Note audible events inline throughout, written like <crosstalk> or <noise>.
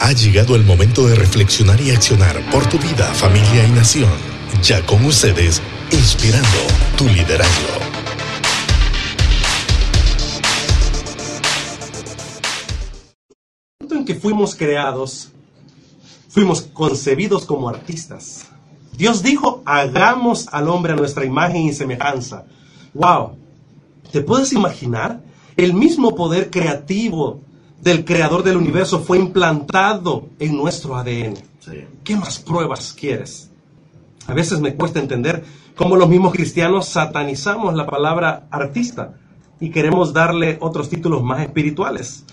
Ha llegado el momento de reflexionar y accionar por tu vida, familia y nación. Ya con ustedes, inspirando tu liderazgo. En que fuimos creados, fuimos concebidos como artistas. Dios dijo, hagamos al hombre a nuestra imagen y semejanza. ¡Wow! ¿Te puedes imaginar? El mismo poder creativo del creador del universo fue implantado en nuestro ADN. ¿Qué más pruebas quieres? A veces me cuesta entender cómo los mismos cristianos satanizamos la palabra artista y queremos darle otros títulos más espirituales.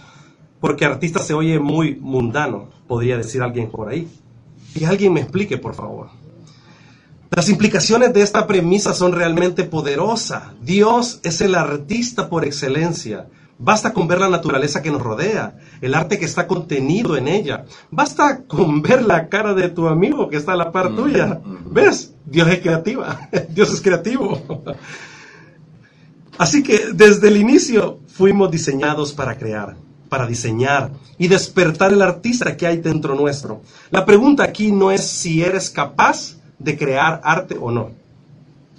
Porque artista se oye muy mundano, podría decir alguien por ahí. Que alguien me explique, por favor. Las implicaciones de esta premisa son realmente poderosas. Dios es el artista por excelencia. Basta con ver la naturaleza que nos rodea, el arte que está contenido en ella. Basta con <laughs> ver la cara de tu amigo que está a la par mm, tuya. Mm. ¿Ves? Dios es creativa. <laughs> Dios es creativo. Así que desde el inicio fuimos diseñados para crear, para diseñar y despertar el artista que hay dentro nuestro. La pregunta aquí no es si eres capaz de crear arte o no.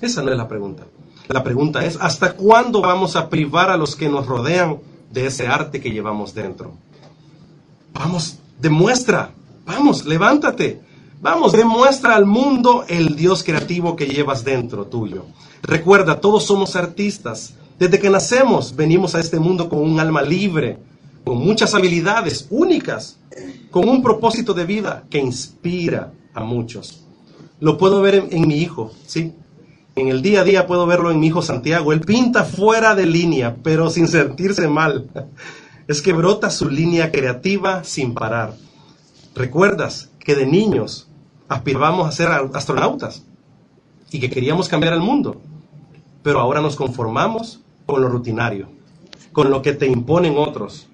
Esa no es la pregunta. La pregunta es, ¿hasta cuándo vamos a privar a los que nos rodean de ese arte que llevamos dentro? Vamos, demuestra, vamos, levántate, vamos, demuestra al mundo el Dios creativo que llevas dentro tuyo. Recuerda, todos somos artistas. Desde que nacemos venimos a este mundo con un alma libre, con muchas habilidades únicas, con un propósito de vida que inspira a muchos. Lo puedo ver en, mi hijo, ¿sí? En el día a día puedo verlo en mi hijo Santiago. Él pinta fuera de línea, pero sin sentirse mal. <laughs> Es que brota su línea creativa sin parar. ¿Recuerdas que de niños aspirábamos a ser astronautas y que queríamos cambiar el mundo? Pero ahora nos conformamos con lo rutinario, con lo que te imponen otros,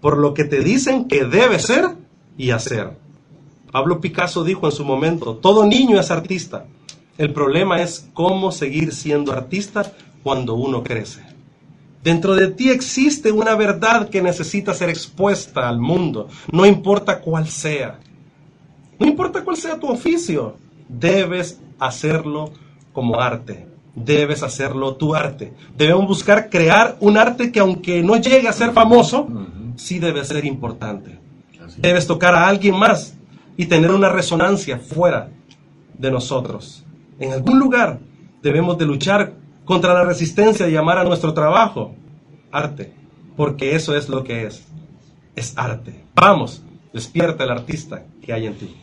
por lo que te dicen que debes ser y hacer. Pablo Picasso dijo en su momento, todo niño es artista, el problema es cómo seguir siendo artista cuando uno crece. Dentro de ti existe una verdad que necesita ser expuesta al mundo, no importa cuál sea. No importa cuál sea tu oficio, debes hacerlo como arte. Debes hacerlo tu arte. Debemos buscar crear un arte que aunque no llegue a ser famoso, sí debe ser importante. Debes tocar a alguien más y tener una resonancia fuera de nosotros. En algún lugar debemos de luchar contra la resistencia y llamar a nuestro trabajo arte, porque eso es lo que es. Es arte. Vamos, despierta el artista que hay en ti.